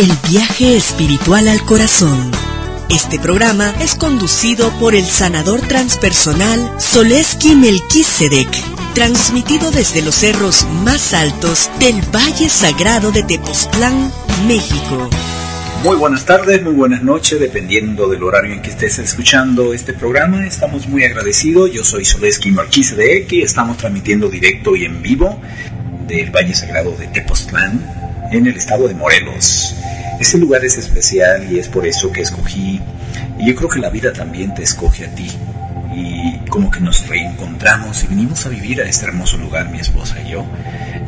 El viaje espiritual al corazón. Este programa es conducido por el sanador transpersonal Soleski Melquisedec, transmitido desde los cerros más altos del Valle Sagrado de Tepoztlán, México. Muy buenas tardes, muy buenas noches, dependiendo del horario en que estés escuchando este programa. Estamos muy agradecidos. Yo soy Soleski Melquisedec y estamos transmitiendo directo y en vivo del Valle Sagrado de Tepoztlán en el estado de Morelos. Ese lugar es especial y es por eso que escogí, y yo creo que la vida también te escoge a ti. Y como que nos reencontramos y vinimos a vivir a este hermoso lugar, mi esposa y yo,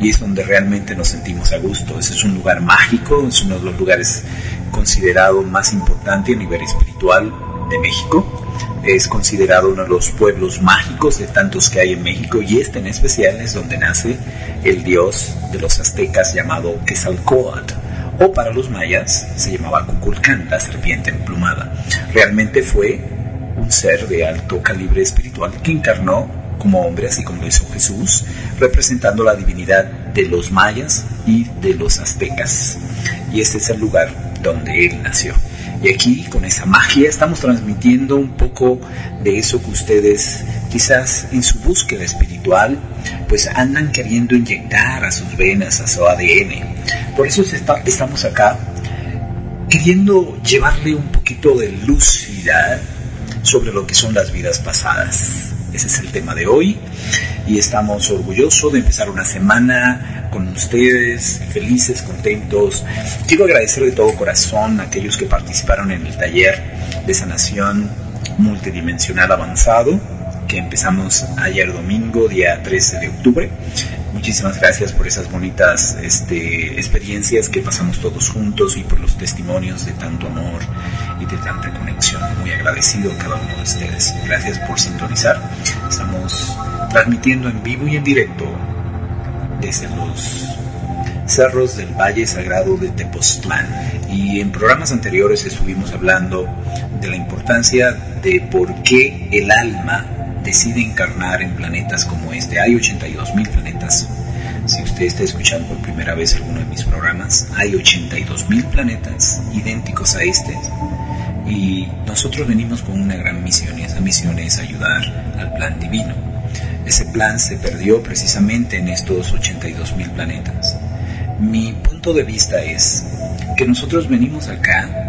y es donde realmente nos sentimos a gusto. Ese es un lugar mágico, es uno de los lugares considerado más importante a nivel espiritual de México. Es considerado uno de los pueblos mágicos de tantos que hay en México y este en especial es donde nace el dios de los aztecas llamado Quetzalcóatl o para los mayas se llamaba Kukulcán, la serpiente emplumada. Realmente fue un ser de alto calibre espiritual que encarnó como hombre, así como lo hizo Jesús, representando la divinidad de los mayas y de los aztecas. Y ese es el lugar donde él nació. Y aquí, con esa magia, estamos transmitiendo un poco de eso que ustedes, quizás en su búsqueda espiritual, pues andan queriendo inyectar a sus venas, a su ADN. Por eso estamos acá, queriendo llevarle un poquito de lucidez sobre lo que son las vidas pasadas. Ese es el tema de hoy y estamos orgullosos de empezar una semana con ustedes, felices, contentos. Quiero agradecer de todo corazón a aquellos que participaron en el taller de sanación multidimensional avanzado que empezamos ayer domingo, día 13 de octubre. Muchísimas gracias por esas bonitas este, experiencias que pasamos todos juntos y por los testimonios de tanto amor y de tanta conexión. Muy agradecido a cada uno de ustedes. Gracias por sintonizar. Estamos transmitiendo en vivo y en directo desde los cerros del Valle Sagrado de Tepoztlán. Y en programas anteriores estuvimos hablando de la importancia de por qué el alma decide encarnar en planetas como este. Hay 82 mil planetas. Si usted está escuchando por primera vez alguno de mis programas, hay 82 mil planetas idénticos a este. Y nosotros venimos con una gran misión y esa misión es ayudar al plan divino. Ese plan se perdió precisamente en estos 82 mil planetas. Mi punto de vista es que nosotros venimos acá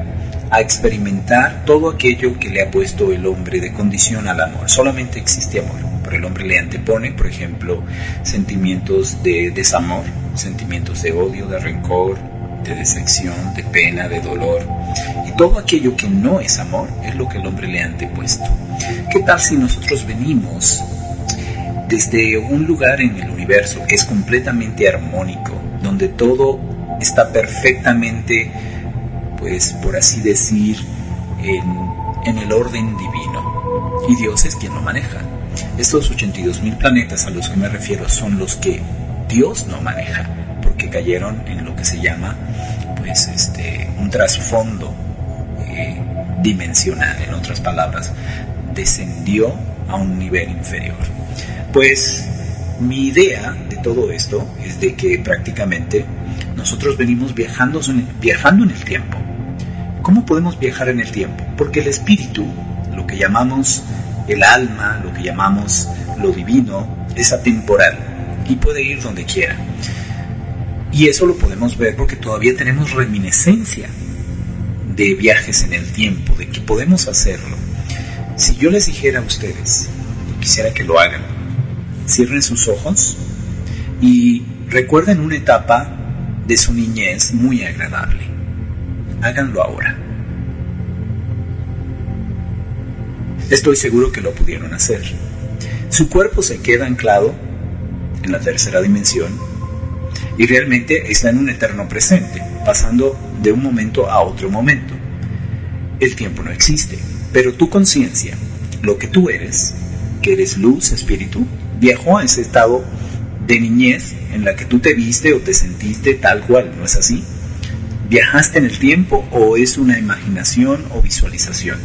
a experimentar todo aquello que le ha puesto el hombre de condición al amor. Solamente existe amor, pero el hombre le antepone, por ejemplo, sentimientos de desamor, sentimientos de odio, de rencor, de decepción, de pena, de dolor. Y todo aquello que no es amor es lo que el hombre le ha antepuesto. ¿Qué tal si nosotros venimos desde un lugar en el universo que es completamente armónico, donde todo está perfectamente pues por así decir, en, el orden divino. Y Dios es quien lo maneja. Estos 82 mil planetas a los que me refiero son los que Dios no maneja, porque cayeron en lo que se llama pues este un trasfondo eh, dimensional, en otras palabras, descendió a un nivel inferior. Pues mi idea de todo esto es de que prácticamente nosotros venimos viajando, viajando en el tiempo. ¿Cómo podemos viajar en el tiempo? Porque el espíritu, lo que llamamos el alma, lo que llamamos lo divino, es atemporal y puede ir donde quiera. Y eso lo podemos ver porque todavía tenemos reminiscencia de viajes en el tiempo, de que podemos hacerlo. Si yo les dijera a ustedes, quisiera que lo hagan, cierren sus ojos y recuerden una etapa de su niñez muy agradable háganlo ahora. Estoy seguro que lo pudieron hacer. Su cuerpo se queda anclado en la tercera dimensión y realmente está en un eterno presente, pasando de un momento a otro momento. El tiempo no existe, pero tu conciencia, lo que tú eres, que eres luz, espíritu, viajó a ese estado de niñez en la que tú te viste o te sentiste tal cual, ¿no es así? ¿Viajaste en el tiempo o es una imaginación o visualización?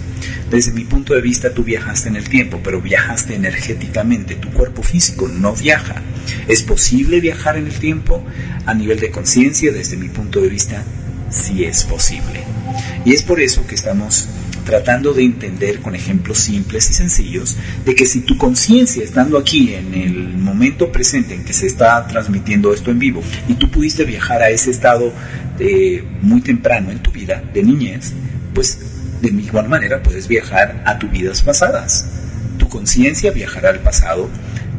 Desde mi punto de vista tú viajaste en el tiempo, pero viajaste energéticamente, tu cuerpo físico no viaja. ¿Es posible viajar en el tiempo a nivel de conciencia? Desde mi punto de vista, si es posible. Y es por eso que estamos tratando de entender con ejemplos simples y sencillos de que si tu conciencia estando aquí en el momento presente en que se está transmitiendo esto en vivo y tú pudiste viajar a ese estado de muy temprano en tu vida, de niñez, pues de igual manera puedes viajar a tus vidas pasadas. Tu conciencia viajará al pasado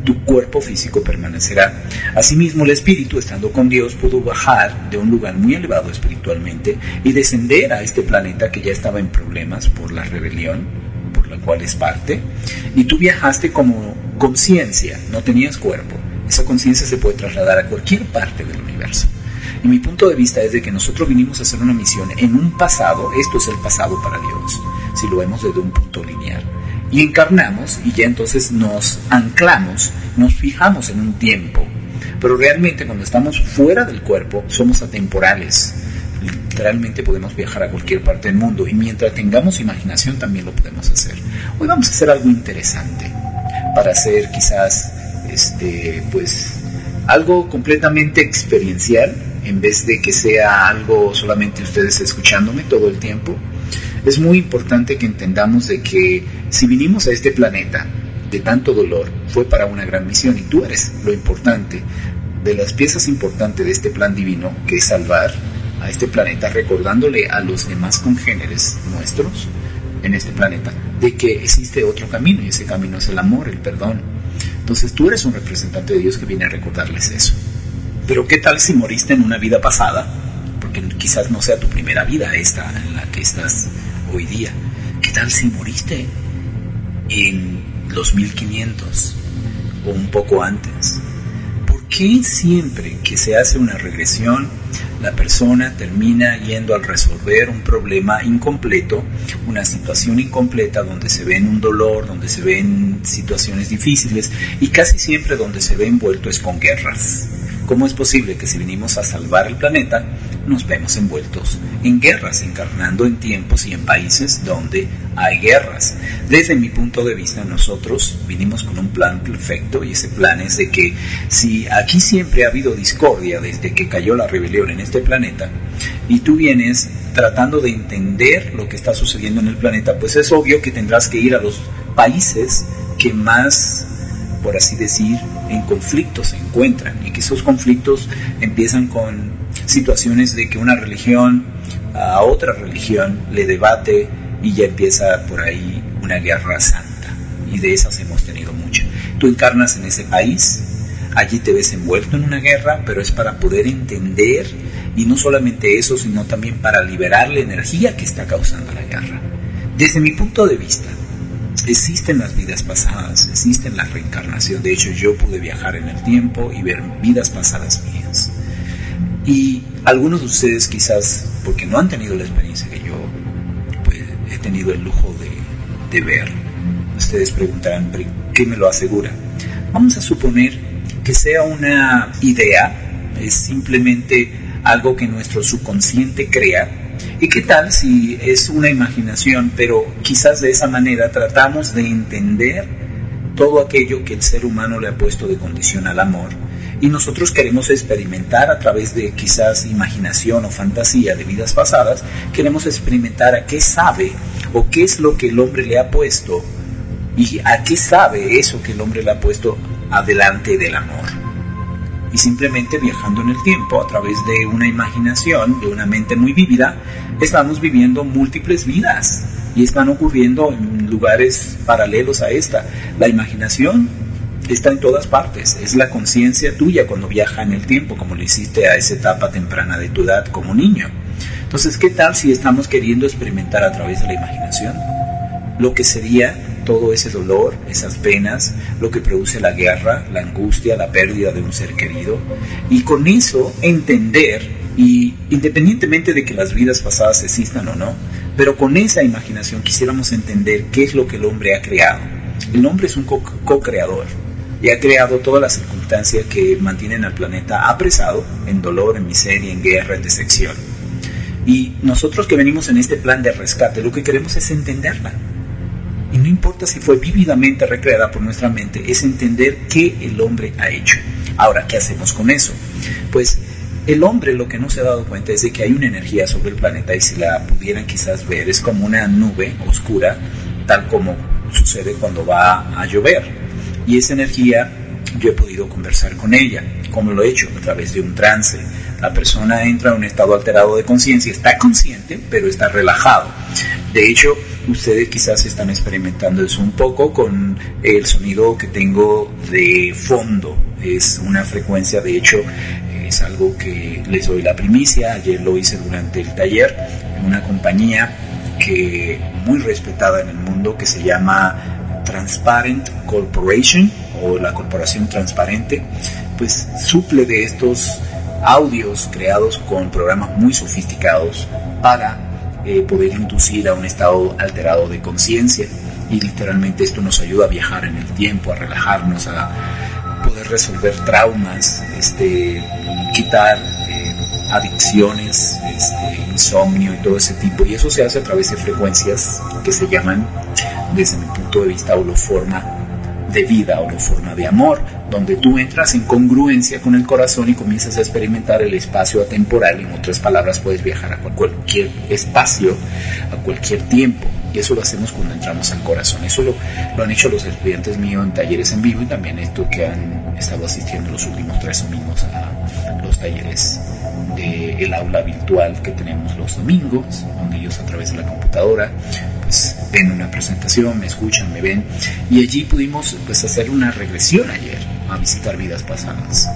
tu cuerpo físico permanecerá. Asimismo, el espíritu, estando con Dios, pudo bajar de un lugar muy elevado espiritualmente y descender a este planeta que ya estaba en problemas por la rebelión, por la cual es parte, y tú viajaste como conciencia, no tenías cuerpo. Esa conciencia se puede trasladar a cualquier parte del universo. Y mi punto de vista es de que nosotros vinimos a hacer una misión en un pasado, esto es el pasado para Dios, si lo vemos desde un punto lineal y encarnamos y ya entonces nos anclamos, nos fijamos en un tiempo. Pero realmente cuando estamos fuera del cuerpo somos atemporales. Literalmente podemos viajar a cualquier parte del mundo y mientras tengamos imaginación también lo podemos hacer. Hoy vamos a hacer algo interesante para hacer quizás este pues algo completamente experiencial en vez de que sea algo solamente ustedes escuchándome todo el tiempo es muy importante que entendamos de que si vinimos a este planeta de tanto dolor, fue para una gran misión y tú eres lo importante, de las piezas importantes de este plan divino, que es salvar a este planeta, recordándole a los demás congéneres nuestros en este planeta, de que existe otro camino y ese camino es el amor, el perdón. Entonces tú eres un representante de Dios que viene a recordarles eso. Pero ¿qué tal si moriste en una vida pasada? Porque quizás no sea tu primera vida esta en la que estás hoy día. ¿Qué tal si moriste en los 1500 o un poco antes? ¿Por qué siempre que se hace una regresión la persona termina yendo al resolver un problema incompleto, una situación incompleta donde se ven un dolor, donde se ven situaciones difíciles y casi siempre donde se ve envuelto es con guerras? ¿Cómo es posible que si venimos a salvar el planeta, nos vemos envueltos en guerras, encarnando en tiempos y en países donde hay guerras? Desde mi punto de vista, nosotros vinimos con un plan perfecto y ese plan es de que si aquí siempre ha habido discordia desde que cayó la rebelión en este planeta y tú vienes tratando de entender lo que está sucediendo en el planeta, pues es obvio que tendrás que ir a los países que más por así decir, en conflictos se encuentran y que esos conflictos empiezan con situaciones de que una religión a otra religión le debate y ya empieza por ahí una guerra santa. Y de esas hemos tenido muchas. Tú encarnas en ese país, allí te ves envuelto en una guerra, pero es para poder entender y no solamente eso, sino también para liberar la energía que está causando la guerra. Desde mi punto de vista, existen las vidas pasadas, existen la reencarnación. De hecho, yo pude viajar en el tiempo y ver vidas pasadas mías. Y algunos de ustedes quizás, porque no han tenido la experiencia que yo pues, he tenido el lujo de, de ver, ustedes preguntarán, ¿qué me lo asegura? Vamos a suponer que sea una idea, es simplemente algo que nuestro subconsciente crea ¿Y qué tal si es una imaginación, pero quizás de esa manera tratamos de entender todo aquello que el ser humano le ha puesto de condición al amor? Y nosotros queremos experimentar a través de quizás imaginación o fantasía de vidas pasadas, queremos experimentar a qué sabe o qué es lo que el hombre le ha puesto y a qué sabe eso que el hombre le ha puesto adelante del amor y simplemente viajando en el tiempo a través de una imaginación, de una mente muy vívida, estamos viviendo múltiples vidas y están ocurriendo en lugares paralelos a esta. La imaginación está en todas partes, es la conciencia tuya cuando viaja en el tiempo, como lo hiciste a esa etapa temprana de tu edad como niño. Entonces, ¿qué tal si estamos queriendo experimentar a través de la imaginación lo que sería todo ese dolor, esas penas, lo que produce la guerra, la angustia, la pérdida de un ser querido, y con eso entender, y independientemente de que las vidas pasadas existan o no, pero con esa imaginación quisiéramos entender qué es lo que el hombre ha creado. El hombre es un co-creador y ha creado todas las circunstancias que mantienen al planeta apresado en dolor, en miseria, en guerra, en decepción. Y nosotros que venimos en este plan de rescate, lo que queremos es entenderla no importa si fue vívidamente recreada por nuestra mente, es entender qué el hombre ha hecho. Ahora, ¿qué hacemos con eso? Pues el hombre lo que no se ha dado cuenta es de que hay una energía sobre el planeta y si la pudieran quizás ver es como una nube oscura, tal como sucede cuando va a llover. Y esa energía yo he podido conversar con ella. como lo he hecho? A través de un trance. La persona entra en un estado alterado de conciencia, está consciente, pero está relajado. De hecho, ustedes quizás están experimentando eso un poco con el sonido que tengo de fondo. Es una frecuencia, de hecho, es algo que les doy la primicia. Ayer lo hice durante el taller en una compañía que muy respetada en el mundo que se llama Transparent Corporation o la corporación transparente, pues suple de estos audios creados con programas muy sofisticados para eh, poder inducir a un estado alterado de conciencia y literalmente esto nos ayuda a viajar en el tiempo, a relajarnos, a poder resolver traumas, este, quitar eh, adicciones, este, insomnio y todo ese tipo. Y eso se hace a través de frecuencias que se llaman, desde mi punto de vista, holoforma de vida o forma de amor, donde tú entras en congruencia con el corazón y comienzas a experimentar el espacio atemporal. En otras palabras, puedes viajar a cualquier espacio, a cualquier tiempo. Y eso lo hacemos cuando entramos al corazón. Eso lo, lo han hecho los estudiantes míos en talleres en vivo y también esto que han estado asistiendo los últimos tres domingos a los talleres del el aula virtual que tenemos los domingos, donde ellos a través de la computadora pues, ven una presentación, me escuchan, me ven. Y allí pudimos pues, hacer una regresión ayer a visitar vidas pasadas.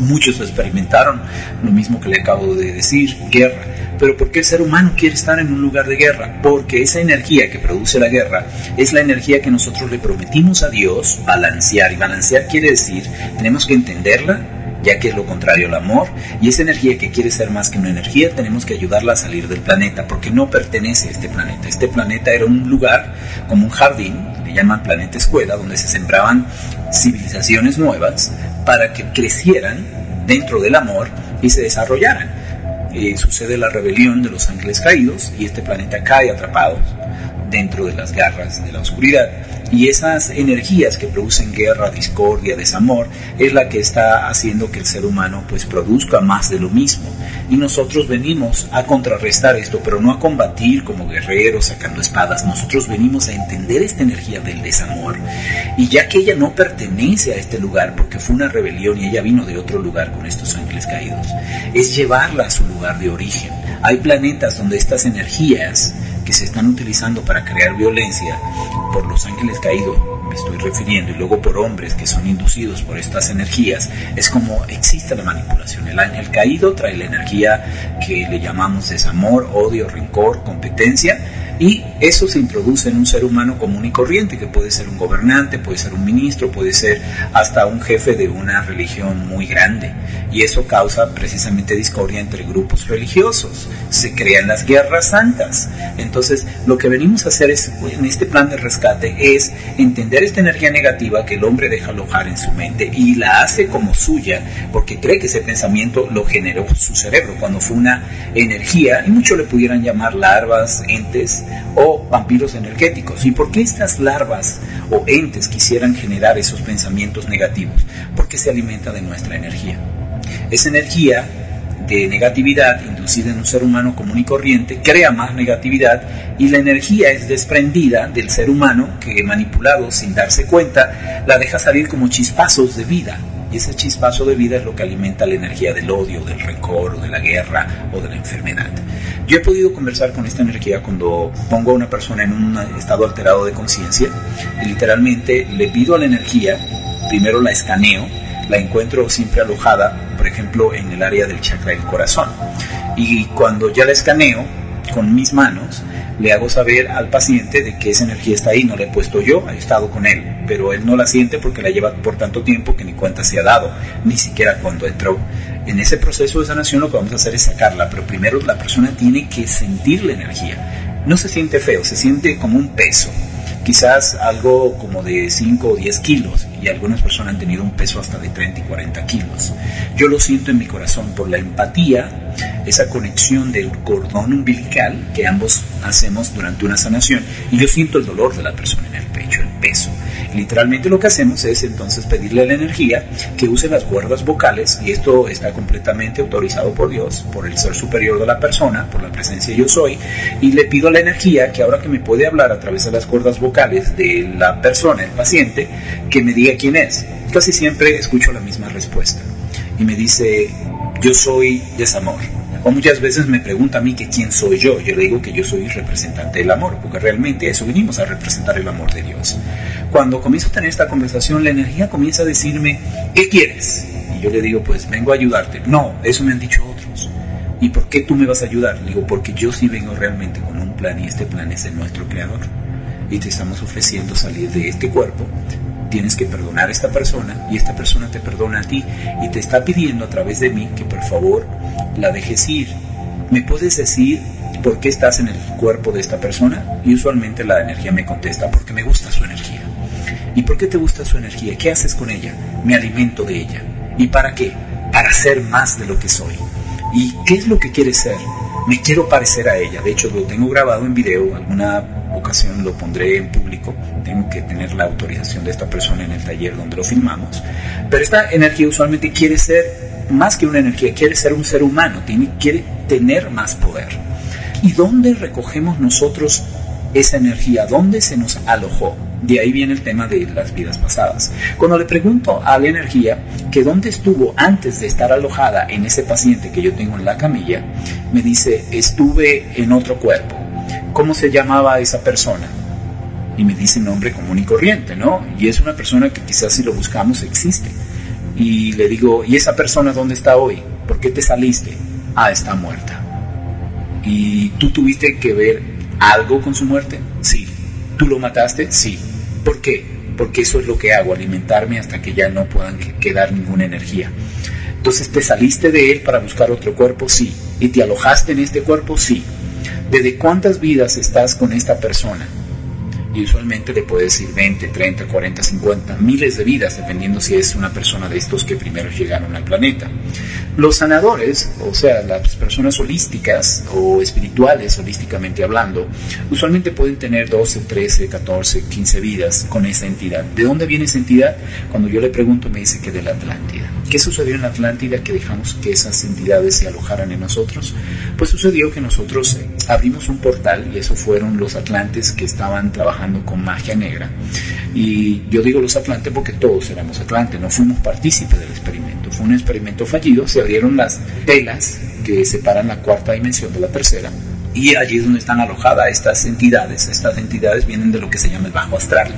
Muchos experimentaron lo mismo que le acabo de decir, guerra. Pero ¿por qué el ser humano quiere estar en un lugar de guerra? Porque esa energía que produce la guerra es la energía que nosotros le prometimos a Dios balancear. Y balancear quiere decir, tenemos que entenderla, ya que es lo contrario al amor, y esa energía que quiere ser más que una energía, tenemos que ayudarla a salir del planeta, porque no pertenece a este planeta. Este planeta era un lugar como un jardín, le llaman planeta escuela, donde se sembraban civilizaciones nuevas para que crecieran dentro del amor y se desarrollaran. Eh, sucede la rebelión de los ángeles caídos y este planeta cae atrapado dentro de las garras de la oscuridad y esas energías que producen guerra, discordia, desamor, es la que está haciendo que el ser humano pues produzca más de lo mismo. Y nosotros venimos a contrarrestar esto, pero no a combatir como guerreros sacando espadas. Nosotros venimos a entender esta energía del desamor. Y ya que ella no pertenece a este lugar porque fue una rebelión y ella vino de otro lugar con estos ángeles caídos, es llevarla a su lugar de origen. Hay planetas donde estas energías se están utilizando para crear violencia por los ángeles caídos, me estoy refiriendo, y luego por hombres que son inducidos por estas energías, es como existe la manipulación. El ángel caído trae la energía que le llamamos desamor, odio, rencor, competencia, y eso se introduce en un ser humano común y corriente, que puede ser un gobernante, puede ser un ministro, puede ser hasta un jefe de una religión muy grande. Y eso causa precisamente discordia entre grupos religiosos. Se crean las guerras santas. Entonces, lo que venimos a hacer es, en este plan de rescate es entender esta energía negativa que el hombre deja alojar en su mente y la hace como suya, porque cree que ese pensamiento lo generó su cerebro cuando fue una energía, y muchos le pudieran llamar larvas, entes, o vampiros energéticos. ¿Y por qué estas larvas o entes quisieran generar esos pensamientos negativos? Porque se alimenta de nuestra energía. Esa energía de negatividad inducida en un ser humano común y corriente crea más negatividad y la energía es desprendida del ser humano que manipulado sin darse cuenta la deja salir como chispazos de vida y ese chispazo de vida es lo que alimenta la energía del odio, del rencor, o de la guerra o de la enfermedad. Yo he podido conversar con esta energía cuando pongo a una persona en un estado alterado de conciencia y literalmente le pido a la energía, primero la escaneo, la encuentro siempre alojada, por ejemplo, en el área del chakra del corazón. Y cuando ya la escaneo con mis manos, le hago saber al paciente de que esa energía está ahí, no la he puesto yo, he estado con él, pero él no la siente porque la lleva por tanto tiempo que ni cuenta se ha dado, ni siquiera cuando entró. En ese proceso de sanación lo que vamos a hacer es sacarla, pero primero la persona tiene que sentir la energía. No se siente feo, se siente como un peso, quizás algo como de 5 o 10 kilos y algunas personas han tenido un peso hasta de 30 y 40 kilos. Yo lo siento en mi corazón por la empatía, esa conexión del cordón umbilical que ambos hacemos durante una sanación y yo siento el dolor de la persona en el pecho, el peso. Literalmente lo que hacemos es entonces pedirle la energía que use las cuerdas vocales y esto está completamente autorizado por Dios, por el ser superior de la persona, por la presencia yo soy, y le pido la energía que ahora que me puede hablar a través de las cuerdas vocales de la persona, el paciente, que me diga quién es. Casi siempre escucho la misma respuesta y me dice, yo soy desamor o muchas veces me pregunta a mí que quién soy yo. Yo le digo que yo soy representante del amor, porque realmente a eso venimos a representar el amor de Dios. Cuando comienzo a tener esta conversación, la energía comienza a decirme, ¿qué quieres? Y yo le digo, pues vengo a ayudarte. No, eso me han dicho otros. ¿Y por qué tú me vas a ayudar? Le digo, porque yo sí vengo realmente con un plan y este plan es el nuestro creador. Y te estamos ofreciendo salir de este cuerpo tienes que perdonar a esta persona y esta persona te perdona a ti y te está pidiendo a través de mí que por favor la dejes ir. ¿Me puedes decir por qué estás en el cuerpo de esta persona? Y usualmente la energía me contesta porque me gusta su energía. ¿Y por qué te gusta su energía? ¿Qué haces con ella? Me alimento de ella. ¿Y para qué? Para ser más de lo que soy. ¿Y qué es lo que quieres ser? Me quiero parecer a ella. De hecho, lo tengo grabado en video. Alguna ocasión lo pondré en público, tengo que tener la autorización de esta persona en el taller donde lo filmamos, pero esta energía usualmente quiere ser más que una energía, quiere ser un ser humano, tiene, quiere tener más poder. ¿Y dónde recogemos nosotros esa energía? ¿Dónde se nos alojó? De ahí viene el tema de las vidas pasadas. Cuando le pregunto a la energía que dónde estuvo antes de estar alojada en ese paciente que yo tengo en la camilla, me dice, estuve en otro cuerpo cómo se llamaba esa persona. Y me dice nombre común y corriente, ¿no? Y es una persona que quizás si lo buscamos existe. Y le digo, ¿y esa persona dónde está hoy? ¿Por qué te saliste? Ah, está muerta. ¿Y tú tuviste que ver algo con su muerte? Sí. ¿Tú lo mataste? Sí. ¿Por qué? Porque eso es lo que hago, alimentarme hasta que ya no puedan quedar ninguna energía. Entonces, ¿te saliste de él para buscar otro cuerpo? Sí. ¿Y te alojaste en este cuerpo? Sí de cuántas vidas estás con esta persona. Y usualmente le puede decir 20, 30, 40, 50, miles de vidas, dependiendo si es una persona de estos que primero llegaron al planeta. Los sanadores, o sea, las personas holísticas o espirituales, holísticamente hablando, usualmente pueden tener 12, 13, 14, 15 vidas con esa entidad. ¿De dónde viene esa entidad? Cuando yo le pregunto me dice que de la Atlántida. ¿Qué sucedió en la Atlántida que dejamos que esas entidades se alojaran en nosotros? Pues sucedió que nosotros eh, abrimos un portal y eso fueron los atlantes que estaban trabajando con magia negra. Y yo digo los atlantes porque todos éramos atlantes, no fuimos partícipes del experimento. Fue un experimento fallido, se abrieron las telas que separan la cuarta dimensión de la tercera y allí es donde están alojadas estas entidades. Estas entidades vienen de lo que se llama el bajo astral.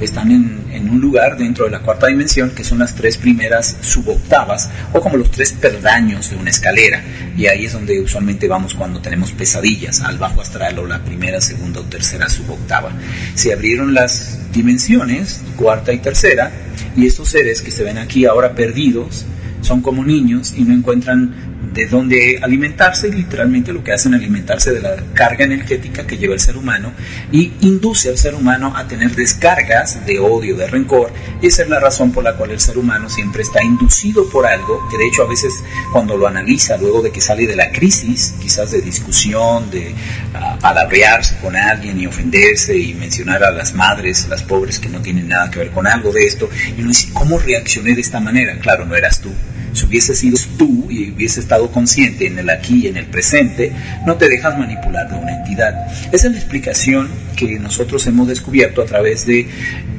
Están en, en, un lugar dentro de la cuarta dimensión que son las tres primeras suboctavas o como los tres perdaños de una escalera. Y ahí es donde usualmente vamos cuando tenemos pesadillas, al bajo astral o la primera, segunda o tercera suboctava. Se abrieron las dimensiones, cuarta y tercera, y estos seres que se ven aquí ahora perdidos, son como niños y no encuentran de dónde alimentarse literalmente lo que hacen es alimentarse de la carga energética que lleva el ser humano y induce al ser humano a tener descargas de odio, de rencor esa es la razón por la cual el ser humano siempre está inducido por algo que de hecho a veces cuando lo analiza luego de que sale de la crisis, quizás de discusión, de uh, palabrearse con alguien y ofenderse y mencionar a las madres, las pobres que no tienen nada que ver con algo de esto y uno dice, ¿cómo reaccioné de esta manera? Claro, no eras tú si hubiese sido tú y hubiese estado consciente en el aquí y en el presente, no te dejas manipular de una entidad. Esa es la explicación que nosotros hemos descubierto a través de,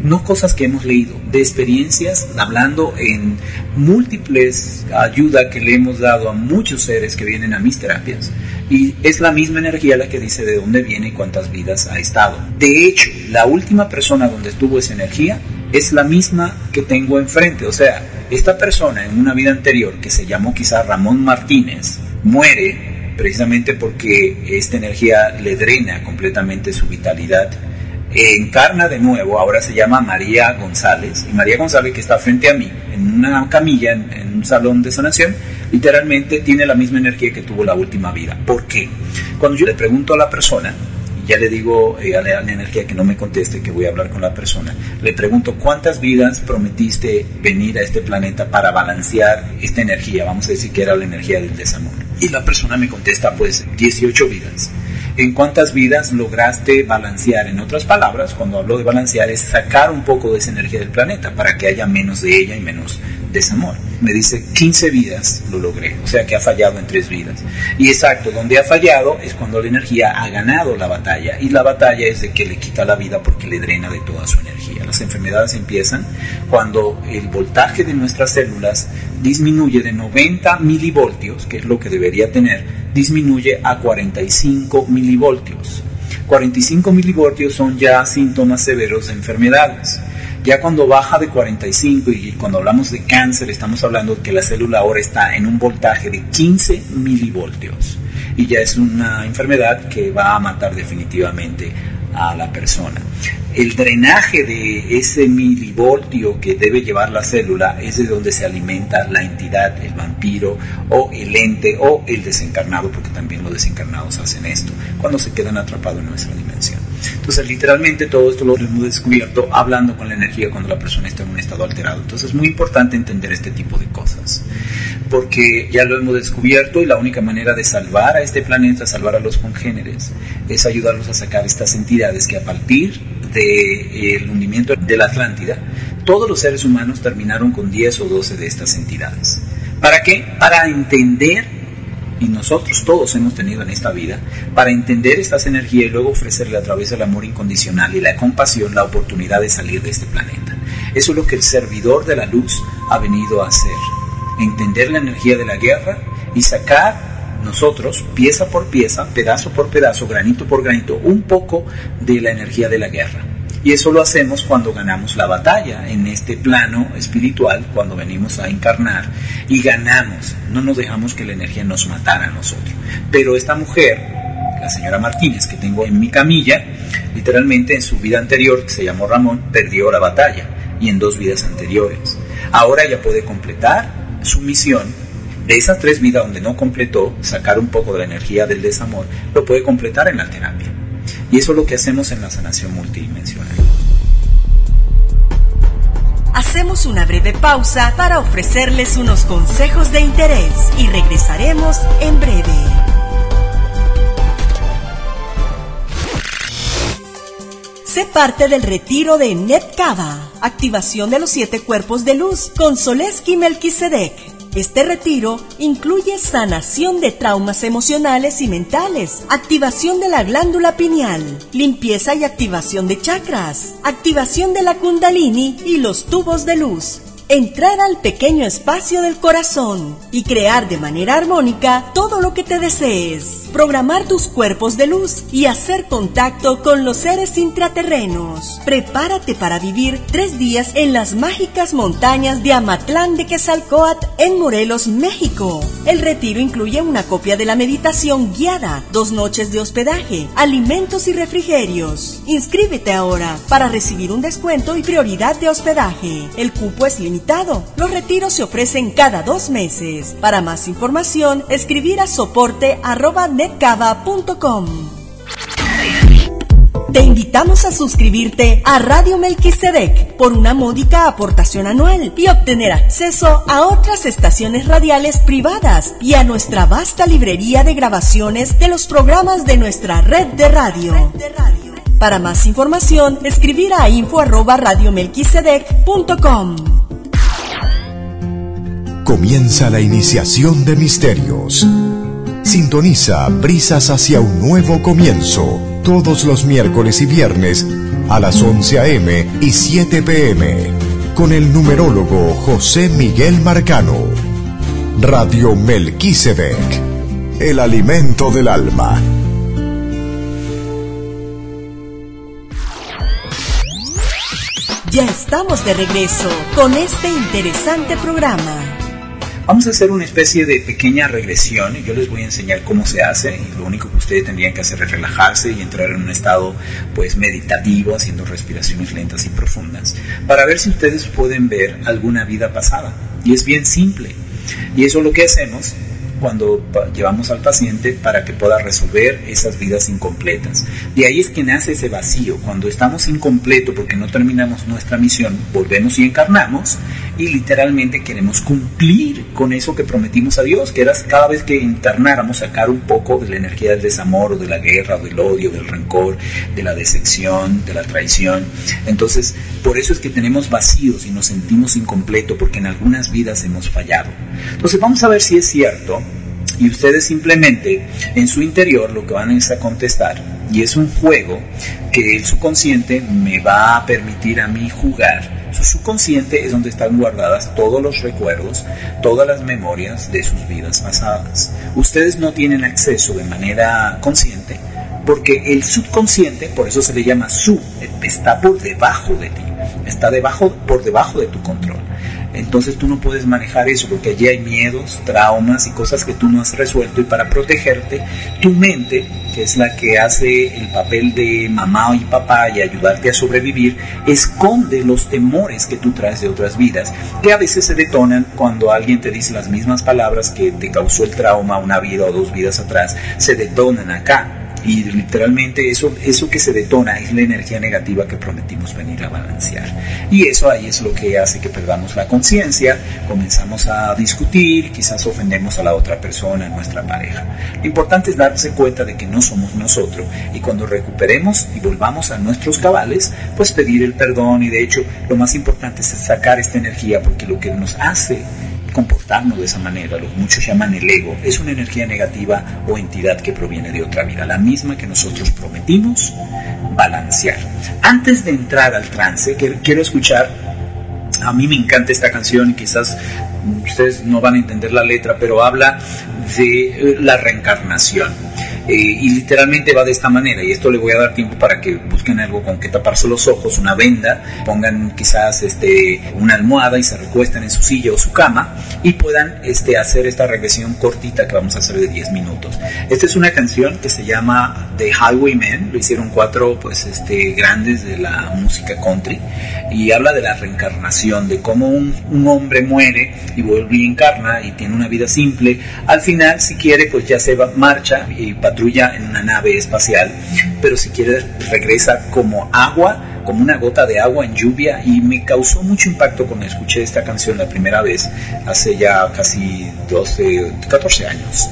no cosas que hemos leído, de experiencias, hablando en múltiples ayuda que le hemos dado a muchos seres que vienen a mis terapias. Y es la misma energía la que dice de dónde viene y cuántas vidas ha estado. De hecho, la última persona donde estuvo esa energía es la misma que tengo enfrente. O sea, esta persona en una vida anterior, que se llamó quizá Ramón Martínez, muere precisamente porque esta energía le drena completamente su vitalidad. Encarna de nuevo, ahora se llama María González, y María González que está frente a mí, en una camilla, en, en un salón de sanación, literalmente tiene la misma energía que tuvo la última vida. ¿Por qué? Cuando yo le pregunto a la persona, ya le digo eh, a, la, energía que no me conteste, que voy a hablar con la persona. Le pregunto, ¿cuántas vidas prometiste venir a este planeta para balancear esta energía? Vamos a decir que era la energía del desamor. Y la persona me contesta, pues, 18 vidas. En cuántas vidas lograste balancear. En otras palabras, cuando hablo de balancear es sacar un poco de esa energía del planeta para que haya menos de ella y menos desamor. Me dice 15 vidas lo logré, o sea que ha fallado en tres vidas. Y exacto, donde ha fallado es cuando la energía ha ganado la batalla. Y la batalla es de que le quita la vida porque le drena de toda su energía. Las enfermedades empiezan cuando el voltaje de nuestras células disminuye de 90 milivoltios, que es lo que debería tener, disminuye a 45 milivoltios. 45 milivoltios son ya síntomas severos de enfermedades. Ya cuando baja de 45 y cuando hablamos de cáncer estamos hablando de que la célula ahora está en un voltaje de 15 milivoltios y ya es una enfermedad que va a matar definitivamente a la persona. El drenaje de ese milivoltio que debe llevar la célula es de donde se alimenta la entidad, el vampiro o el ente o el desencarnado, porque también los desencarnados hacen esto, cuando se quedan atrapados en nuestra dimensión. Entonces, literalmente todo esto lo hemos descubierto hablando con la energía cuando la persona está en un estado alterado. Entonces, es muy importante entender este tipo de cosas, porque ya lo hemos descubierto y la única manera de salvar a este planeta, salvar a los congéneres, es ayudarlos a sacar estas entidades que a partir del de, hundimiento de la Atlántida, todos los seres humanos terminaron con 10 o 12 de estas entidades. ¿Para qué? Para entender y nosotros todos hemos tenido en esta vida, para entender estas energías y luego ofrecerle a través del amor incondicional y la compasión la oportunidad de salir de este planeta. Eso es lo que el servidor de la luz ha venido a hacer, entender la energía de la guerra y sacar nosotros, pieza por pieza, pedazo por pedazo, granito por granito, un poco de la energía de la guerra. Y eso lo hacemos cuando ganamos la batalla en este plano espiritual, cuando venimos a encarnar y ganamos. No nos dejamos que la energía nos matara a nosotros. Pero esta mujer, la señora Martínez, que tengo en mi camilla, literalmente en su vida anterior, que se llamó Ramón, perdió la batalla y en dos vidas anteriores. Ahora ella puede completar su misión de esas tres vidas donde no completó, sacar un poco de la energía del desamor, lo puede completar en la terapia. Y eso es lo que hacemos en la sanación multidimensional. Hacemos una breve pausa para ofrecerles unos consejos de interés y regresaremos en breve. Sé parte del retiro de Netcava, activación de los siete cuerpos de luz con Soleski Melquisedec este retiro incluye sanación de traumas emocionales y mentales, activación de la glándula pineal, limpieza y activación de chakras, activación de la kundalini y los tubos de luz entrar al pequeño espacio del corazón y crear de manera armónica todo lo que te desees, programar tus cuerpos de luz y hacer contacto con los seres intraterrenos. Prepárate para vivir tres días en las mágicas montañas de Amatlán de Quesalcoat en Morelos, México. El retiro incluye una copia de la meditación guiada, dos noches de hospedaje, alimentos y refrigerios. Inscríbete ahora para recibir un descuento y prioridad de hospedaje. El cupo es limitado los retiros se ofrecen cada dos meses. Para más información, escribir a soporte Te invitamos a suscribirte a Radio Melquisedec por una módica aportación anual y obtener acceso a otras estaciones radiales privadas y a nuestra vasta librería de grabaciones de los programas de nuestra red de radio. Para más información, escribir a info Comienza la iniciación de misterios. Sintoniza Brisas hacia un nuevo comienzo todos los miércoles y viernes a las 11 a.m. y 7 p.m. con el numerólogo José Miguel Marcano. Radio Melquisedec, el alimento del alma. Ya estamos de regreso con este interesante programa. Vamos a hacer una especie de pequeña regresión y yo les voy a enseñar cómo se hace y lo único que ustedes tendrían que hacer es relajarse y entrar en un estado pues meditativo haciendo respiraciones lentas y profundas para ver si ustedes pueden ver alguna vida pasada. Y es bien simple. Y eso es lo que hacemos cuando llevamos al paciente para que pueda resolver esas vidas incompletas. De ahí es que nace ese vacío. Cuando estamos incompleto porque no terminamos nuestra misión, volvemos y encarnamos y literalmente queremos cumplir con eso que prometimos a Dios, que era cada vez que internáramos sacar un poco de la energía del desamor o de la guerra o del odio, del rencor, de la decepción, de la traición. Entonces, por eso es que tenemos vacíos y nos sentimos incompletos porque en algunas vidas hemos fallado. Entonces, vamos a ver si es cierto y ustedes simplemente en su interior lo que van a contestar y es un juego que el subconsciente me va a permitir a mí jugar. Su subconsciente es donde están guardadas todos los recuerdos, todas las memorias de sus vidas pasadas. Ustedes no tienen acceso de manera consciente porque el subconsciente, por eso se le llama sub, está por debajo de ti, está debajo, por debajo de tu control. Entonces tú no puedes manejar eso porque allí hay miedos, traumas y cosas que tú no has resuelto. Y para protegerte, tu mente, que es la que hace el papel de mamá y papá y ayudarte a sobrevivir, esconde los temores que tú traes de otras vidas, que a veces se detonan cuando alguien te dice las mismas palabras que te causó el trauma una vida o dos vidas atrás, se detonan acá y literalmente eso, eso que se detona es la energía negativa que prometimos venir a balancear. Y eso ahí es lo que hace que perdamos la conciencia, comenzamos a discutir, quizás ofendemos a la otra persona, a nuestra pareja. Lo importante es darse cuenta de que no somos nosotros y cuando recuperemos y volvamos a nuestros cabales, pues pedir el perdón y de hecho lo más importante es sacar esta energía porque lo que nos hace comportarnos de esa manera, lo que muchos llaman el ego, es una energía negativa o entidad que proviene de otra vida, la misma que nosotros prometimos balancear. Antes de entrar al trance, quiero escuchar, a mí me encanta esta canción y quizás ustedes no van a entender la letra, pero habla de la reencarnación. Eh, y literalmente va de esta manera, y esto le voy a dar tiempo para que busquen algo con que taparse los ojos, una venda, pongan quizás este, una almohada y se recuesten en su silla o su cama y puedan este, hacer esta regresión cortita que vamos a hacer de 10 minutos. Esta es una canción que se llama The Highwaymen, lo hicieron cuatro pues, este, grandes de la música country, y habla de la reencarnación, de cómo un, un hombre muere y vuelve y encarna y tiene una vida simple. Al final, si quiere, pues ya se va, marcha y en una nave espacial, pero si quiere regresa como agua, como una gota de agua en lluvia y me causó mucho impacto cuando escuché esta canción la primera vez, hace ya casi 12, 14 años,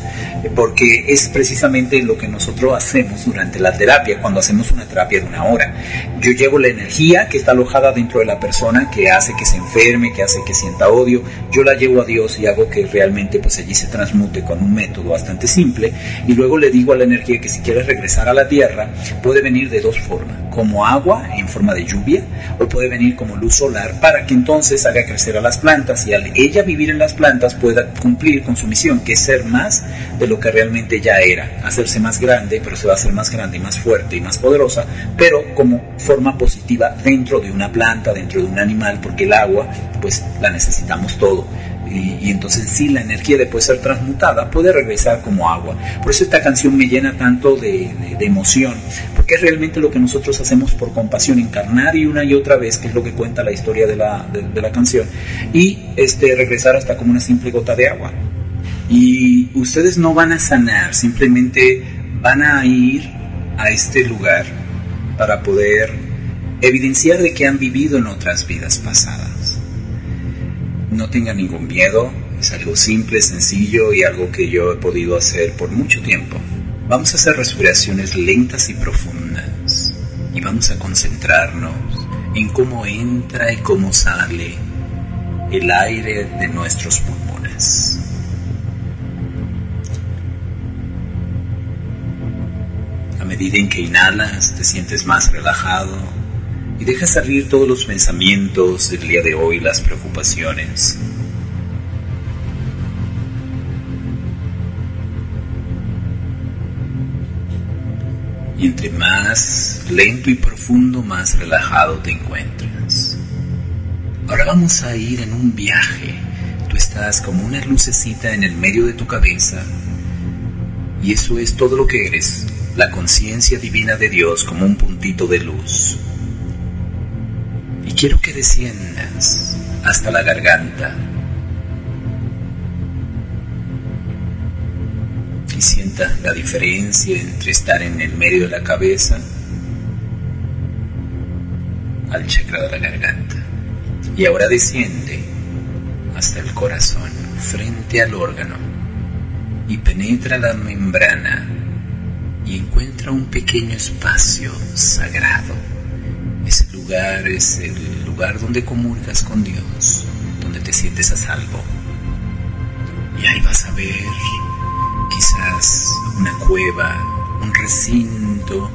porque es precisamente lo que nosotros hacemos durante la terapia, cuando hacemos una terapia de una hora. Yo llevo la energía que está alojada dentro de la persona, que hace que se enferme, que hace que sienta odio, yo la llevo a Dios y hago que realmente pues allí se transmute con un método bastante simple. Y luego le digo a la energía que si quiere regresar a la tierra puede venir de dos formas, como agua en forma de lluvia o puede venir como luz solar para que entonces haga crecer a las plantas y al ella vivir en las plantas pueda cumplir con su misión que es ser más de lo que realmente ya era, hacerse más grande, pero se va a hacer más grande y más fuerte y más poderosa, pero como forma positiva dentro de una planta, dentro de un animal, porque el agua pues la necesitamos todo y, entonces sí, la energía después de ser transmutada puede regresar como agua. Por eso esta canción me llena tanto de, emoción, porque es realmente lo que nosotros hacemos por compasión, encarnar y una y otra vez, que es lo que cuenta la historia de la, de, la canción, y este, regresar hasta como una simple gota de agua. Y ustedes no van a sanar, simplemente van a ir a este lugar para poder evidenciar de que han vivido en otras vidas pasadas no tenga ningún miedo, es algo simple, sencillo y algo que yo he podido hacer por mucho tiempo. Vamos a hacer respiraciones lentas y profundas y vamos a concentrarnos en cómo entra y cómo sale el aire de nuestros pulmones. A medida en que inhalas te sientes más relajado y deja salir todos los pensamientos del día de hoy, las preocupaciones. Y entre más lento y profundo, más relajado te encuentras. Ahora vamos a ir en un viaje. Tú estás como una lucecita en el medio de tu cabeza y eso es todo lo que eres, la conciencia divina de Dios como un puntito de luz. Y quiero que desciendas hasta la garganta y sientas la diferencia entre estar en el medio de la cabeza al chakra de la garganta. Y ahora desciende hasta el corazón, frente al órgano, y penetra la membrana y encuentra un pequeño espacio sagrado. Ese lugar es el lugar donde comulgas con Dios, donde te sientes a salvo. Y ahí vas a ver quizás una cueva, un recinto,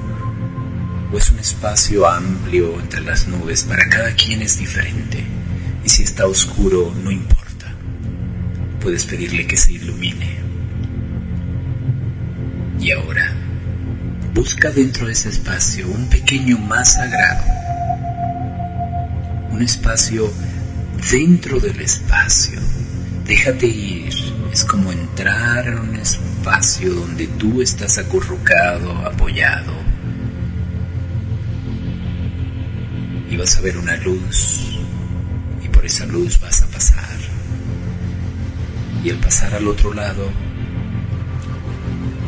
o es un espacio amplio entre las nubes. Para cada quien es diferente. Y si está oscuro, no importa. Puedes pedirle que se ilumine. Y ahora, busca dentro de ese espacio un pequeño más sagrado. Un espacio dentro del espacio. Déjate ir. Es como entrar en un espacio donde tú estás acurrucado, apoyado. Y vas a ver una luz. Y por esa luz vas a pasar. Y al pasar al otro lado,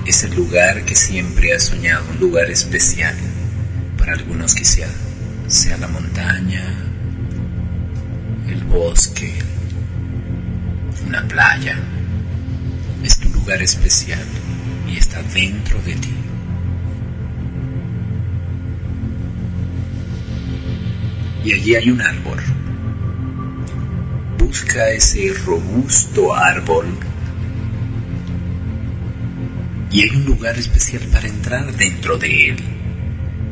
es el lugar que siempre has soñado, un lugar especial. Para algunos quizá sea la montaña, el bosque, una playa. Lugar especial y está dentro de ti. Y allí hay un árbol. Busca ese robusto árbol y hay un lugar especial para entrar dentro de él.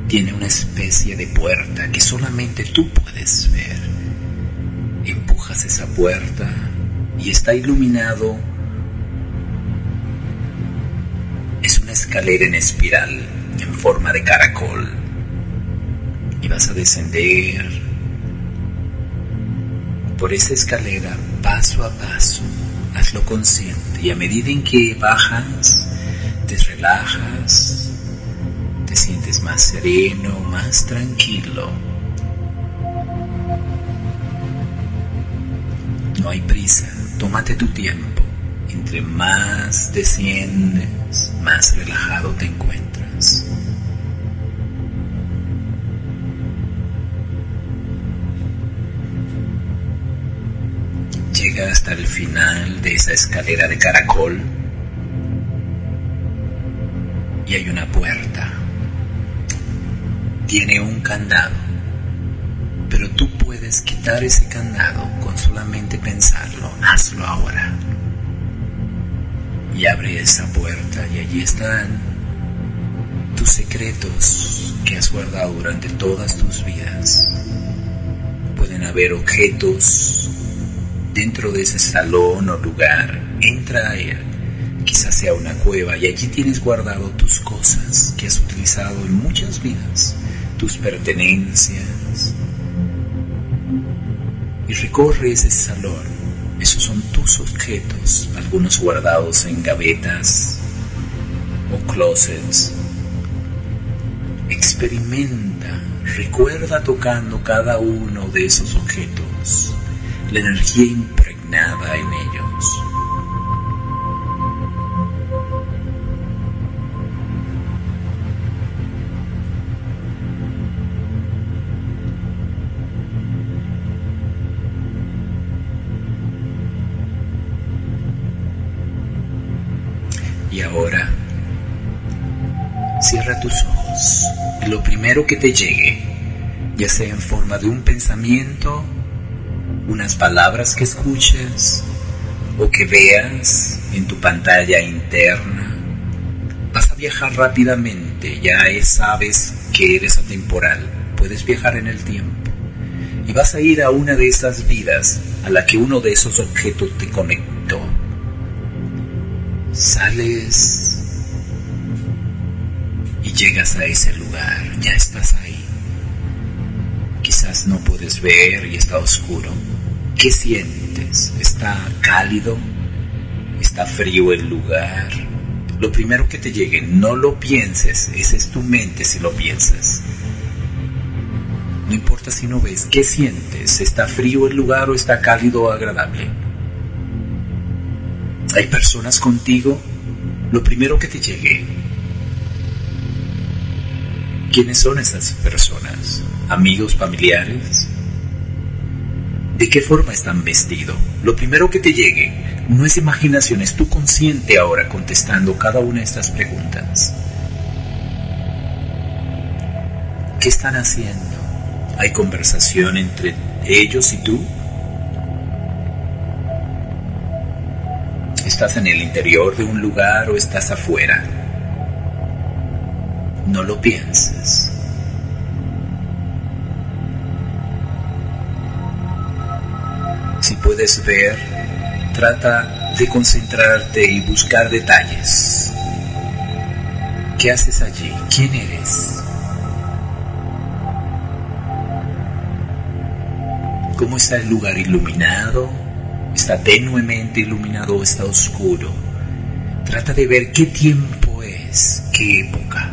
Tiene una especie de puerta que solamente tú puedes ver. Empujas esa puerta y está iluminado. Escalera en espiral en forma de caracol. Y vas a descender por esa escalera paso a paso. Hazlo consciente y a medida en que bajas, te relajas, te sientes más sereno, más tranquilo. No hay prisa, tómate tu tiempo. Entre más desciendes, más relajado te encuentras. Llega hasta el final de esa escalera de caracol y hay una puerta. Tiene un candado, pero tú puedes quitar ese candado con solamente pensarlo. Hazlo ahora. Y abre esa puerta y allí están tus secretos que has guardado durante todas tus vidas. Pueden haber objetos dentro de ese salón o lugar. Entra a él quizás sea una cueva y allí tienes guardado tus cosas que has utilizado en muchas vidas, tus pertenencias. Y recorre ese salón. Esos son tus objetos, algunos guardados en gavetas o closets. Experimenta, recuerda tocando cada uno de esos objetos, la energía impregnada en ellos. Primero que te llegue, ya sea en forma de un pensamiento, unas palabras que escuches o que veas en tu pantalla interna, vas a viajar rápidamente, ya sabes que eres atemporal, puedes viajar en el tiempo. Y vas a ir a una de esas vidas a la que uno de esos objetos te conectó. Sales y llegas a ese lugar, ya estás ahí. Quizás no puedes ver y está oscuro. ¿Qué sientes? ¿Está cálido? ¿Está frío el lugar? Lo primero que te llegue, no lo pienses, esa es tu mente si lo piensas. No importa si no ves, ¿qué sientes? ¿Está frío el lugar o está cálido o agradable? hay personas contigo, lo primero que te llegue. ¿Quiénes son esas personas? ¿Amigos, familiares? ¿De qué forma están vestidos? Lo primero que te llegue no es imaginación, es tu consciente ahora contestando cada una de estas preguntas. ¿Qué están haciendo? ¿Hay conversación entre ellos y tú? ¿Estás en el interior de un lugar o estás afuera? No lo pienses. Si puedes ver, trata de concentrarte y buscar detalles. ¿Qué haces allí? ¿Quién eres? ¿Cómo está el lugar iluminado? ¿Está tenuemente iluminado o está oscuro? Trata de ver qué tiempo es, qué época,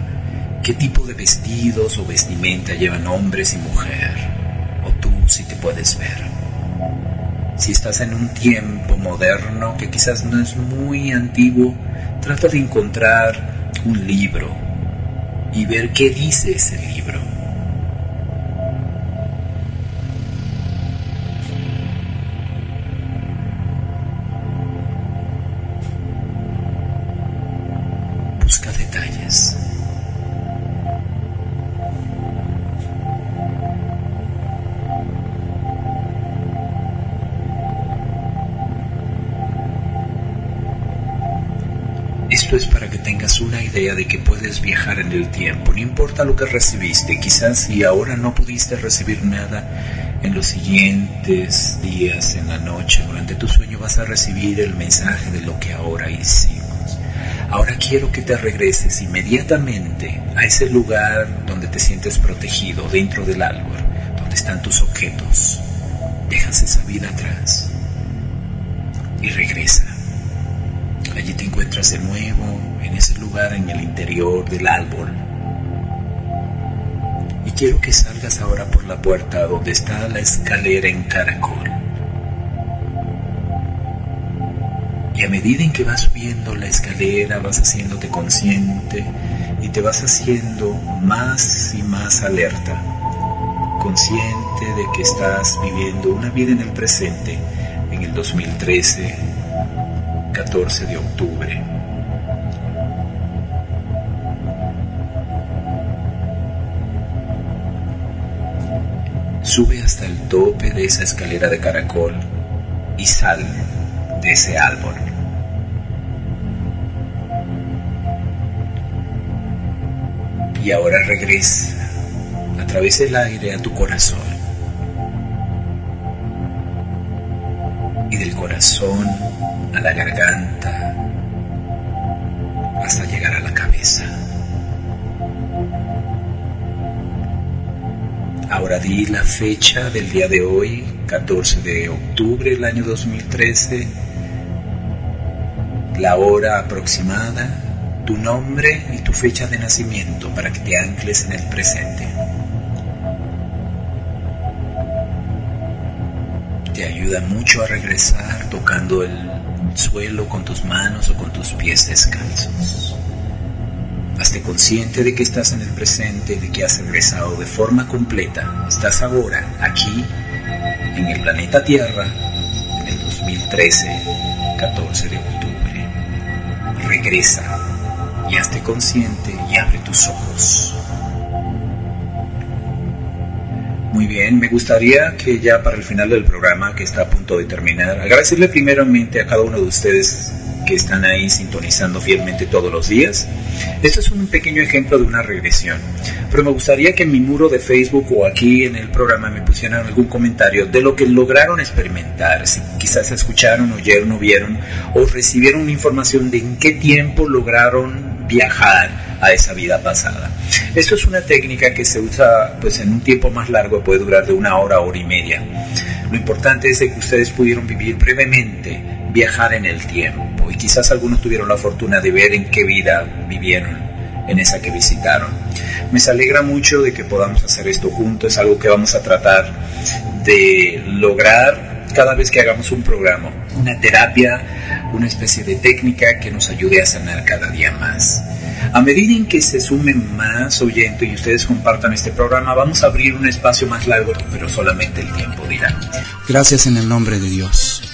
qué tipo de vestidos o vestimenta llevan hombres y mujer, o tú si te puedes ver. Si estás en un tiempo moderno que quizás no es muy antiguo, trata de encontrar un libro y ver qué dice ese libro. Quizás si ahora no pudiste recibir nada, en los siguientes días, en la noche, durante tu sueño vas a recibir el mensaje de lo que ahora hicimos. Ahora quiero que te regreses inmediatamente a ese lugar donde te sientes protegido, dentro del árbol, donde están tus objetos. Dejas esa vida atrás y regresa. Allí te encuentras de nuevo en ese lugar en el interior del árbol. Quiero que salgas ahora por la puerta donde está la escalera en caracol. Y a medida en que vas subiendo la escalera, vas haciéndote consciente y te vas haciendo más y más alerta, consciente de que estás viviendo una vida en el presente, en el 2013, 14 de octubre. Sube hasta el tope de esa escalera de caracol y sal de ese árbol. Y ahora regresa a través del aire a tu corazón. Y del corazón a la garganta La fecha del día de hoy, 14 de octubre del año 2013, la hora aproximada, tu nombre y tu fecha de nacimiento para que te ancles en el presente. Te ayuda mucho a regresar tocando el suelo con tus manos o con tus pies descalzos. Hazte consciente de que estás en el presente, de que has regresado de forma completa. Estás ahora aquí, en el planeta Tierra, en el 2013, 14 de octubre. Regresa y hazte consciente y abre tus ojos. Muy bien, me gustaría que ya para el final del programa, que está a punto de terminar, agradecerle primeramente a cada uno de ustedes que están ahí sintonizando fielmente todos los días. Esto es un pequeño ejemplo de una regresión, pero me gustaría que en mi muro de Facebook o aquí en el programa me pusieran algún comentario de lo que lograron experimentar, si quizás escucharon, oyeron vieron o recibieron información de en qué tiempo lograron viajar a esa vida pasada. Esto es una técnica que se usa pues en un tiempo más largo, puede durar de una hora, hora y media. Lo importante es que ustedes pudieron vivir brevemente, viajar en el tiempo y quizás algunos tuvieron la fortuna de ver en qué vida vivieron en esa que visitaron. Me alegra mucho de que podamos hacer esto juntos, es algo que vamos a tratar de lograr cada vez que hagamos un programa, una terapia una especie de técnica que nos ayude a sanar cada día más. A medida en que se sumen más oyentes y ustedes compartan este programa, vamos a abrir un espacio más largo, pero solamente el tiempo dirá. Gracias en el nombre de Dios.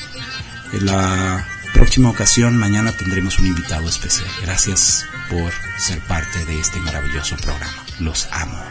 En la próxima ocasión, mañana tendremos un invitado especial. Gracias por ser parte de este maravilloso programa. Los amo.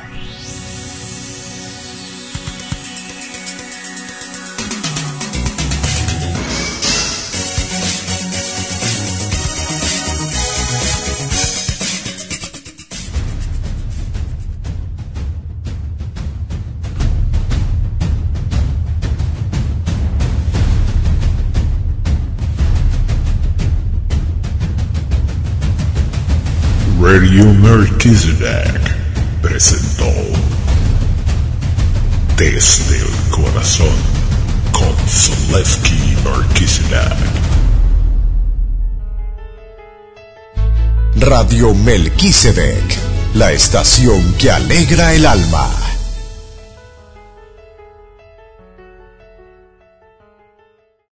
Radio Melchizedek presentó Desde el Corazón con Zalewski Melchizedek. Radio Melchizedek, la estación que alegra el alma.